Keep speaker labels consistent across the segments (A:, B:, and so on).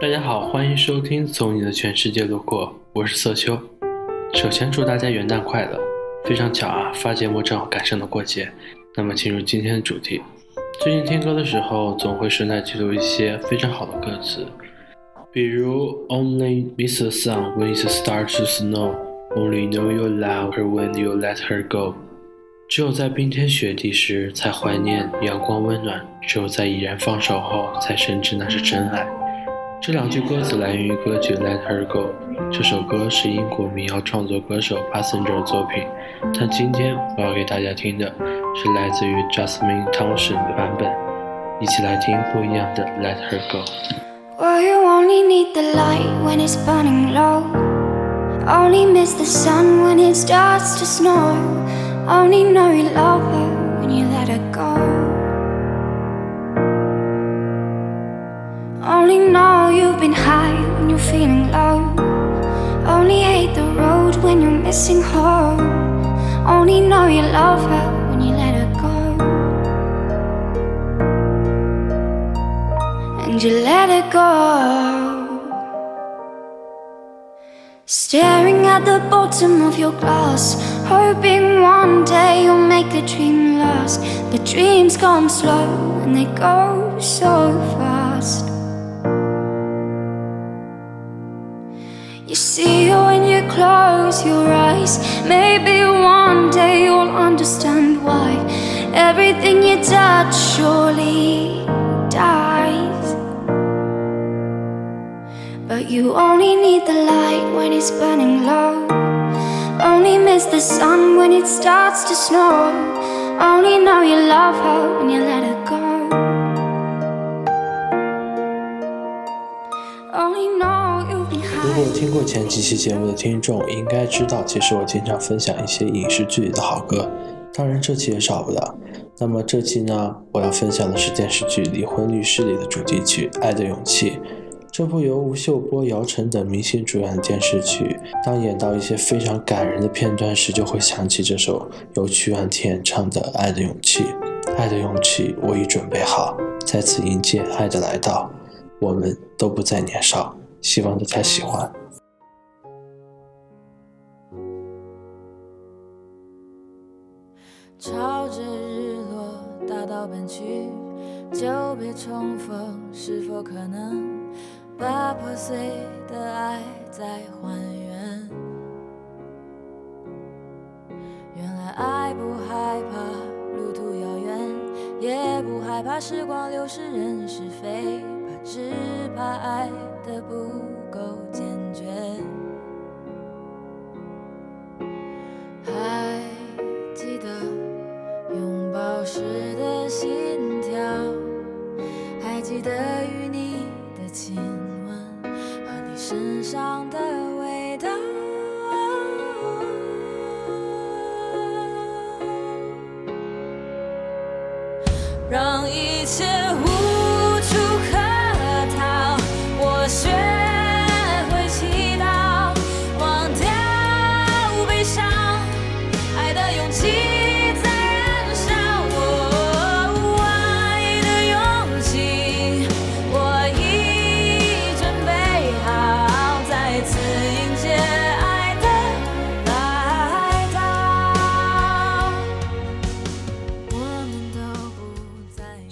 A: 大家好，欢迎收听从你的全世界路过，我是色秋。首先祝大家元旦快乐！非常巧啊，发节目正好赶上了过节。那么进入今天的主题，最近听歌的时候，总会顺带记录一些非常好的歌词，比如 Only miss the sun when it starts to snow, only know you love her when you let her go。只有在冰天雪地时才怀念阳光温暖，只有在已然放手后才深知那是真爱。这两句歌词来源于歌曲《Let Her Go》，这首歌是英国民谣创作歌手 Passenger 的作品，但今天我要给大家听的是来自于 Jasmine Thompson 的版本，一起来听不一样的《Let Her Go》。
B: and you let it go. Staring at the bottom of your glass, hoping one day you'll make the dream last. But dreams come slow and they go so fast. You see it when you close your eyes. Maybe one day you'll understand why everything you touch surely dies. But you only need the light when it's burning low. Only miss the sun when it starts to snow. Only know you love her when you let her go. Only know.
A: 如果听过前几期节目的听众，应该知道，其实我经常分享一些影视剧里的好歌，当然这期也少不了。那么这期呢，我要分享的是电视剧《离婚律师》里的主题曲《爱的勇气》。这部由吴秀波、姚晨等明星主演的电视剧，当演到一些非常感人的片段时，就会想起这首由曲婉演唱的《爱的勇气》。爱的勇气，我已准备好，再次迎接爱的来到。我们都不再年少，希望大家喜欢。
C: 朝着日落大道奔去，久别重逢是否可能？把破碎的爱再还原，原来爱不害怕路途遥远，也不害怕时光流逝人是非，怕只怕爱的不够坚决。还记得拥抱时。让一切。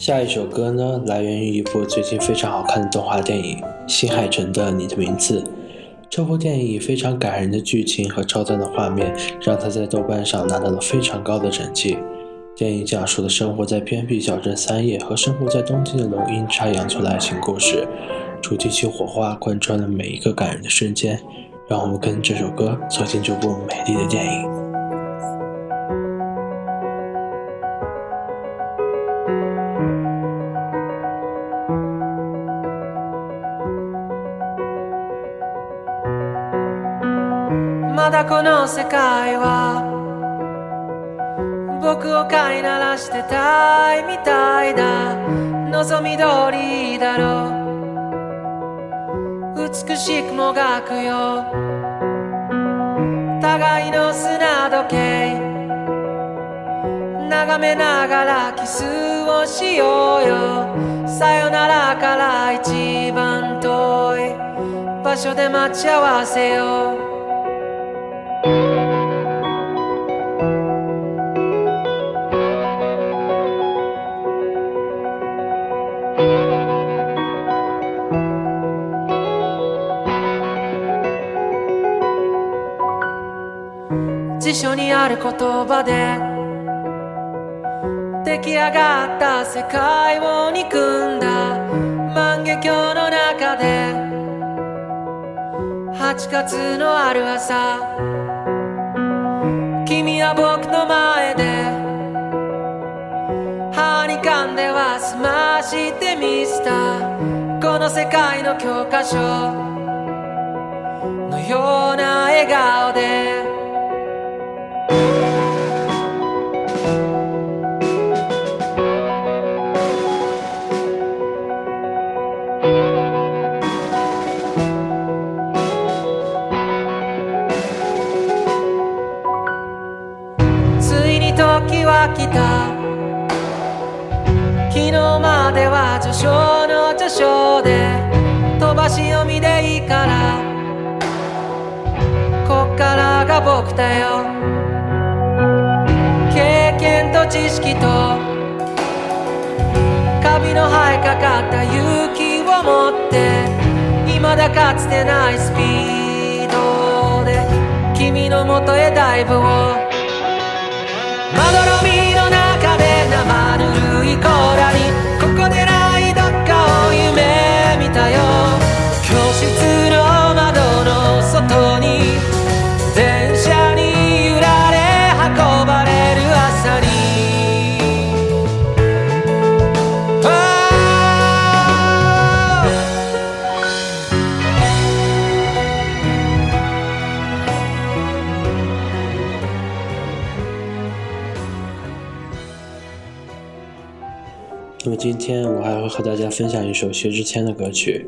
A: 下一首歌呢，来源于一部最近非常好看的动画电影《新海诚的你的名字》。这部电影以非常感人的剧情和超赞的画面，让他在豆瓣上拿到了非常高的成绩。电影讲述了生活在偏僻小镇三叶和生活在东京的龙阴差阳错的爱情故事，主题曲《火花》贯穿了每一个感人的瞬间，让我们跟这首歌走进这部美丽的电影。
D: この世界は僕を飼いならしてたいみたいだ望み通りだろう美しくもがくよ互いの砂時計眺めながらキスをしようよさよならから一番遠い場所で待ち合わせよう辞書にある言葉で出来上がった世界を憎んだ万華鏡の中で8月のある朝君は僕の前ではにかんでは済ましてみせたこの世界の教科書のような笑顔でし読みでいいからこっからが僕だよ経験と知識とカビの生えかかった勇気を持っていまだかつてないスピードで君のもとへダイブをまどろみの中で生ぬるいコーラ
A: 那么今天我还会和大家分享一首薛之谦的歌曲。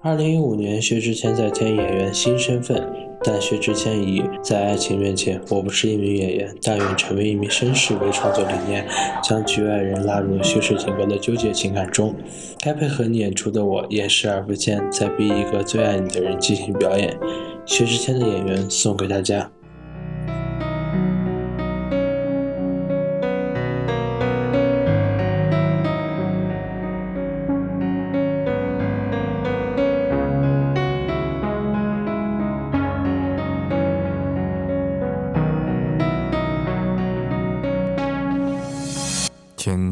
A: 二零一五年，薛之谦在《演员》新身份，但薛之谦以“在爱情面前，我不是一名演员，但愿成为一名绅士”为创作理念，将局外人拉入了叙事情歌的纠结情感中。该配合你演出的我，演视而不见，在逼一个最爱你的人进行表演。薛之谦的《演员》送给大家。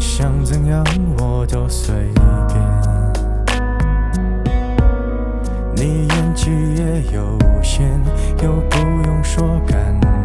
E: 想怎样我都随便，你演技也有限，又不用说感。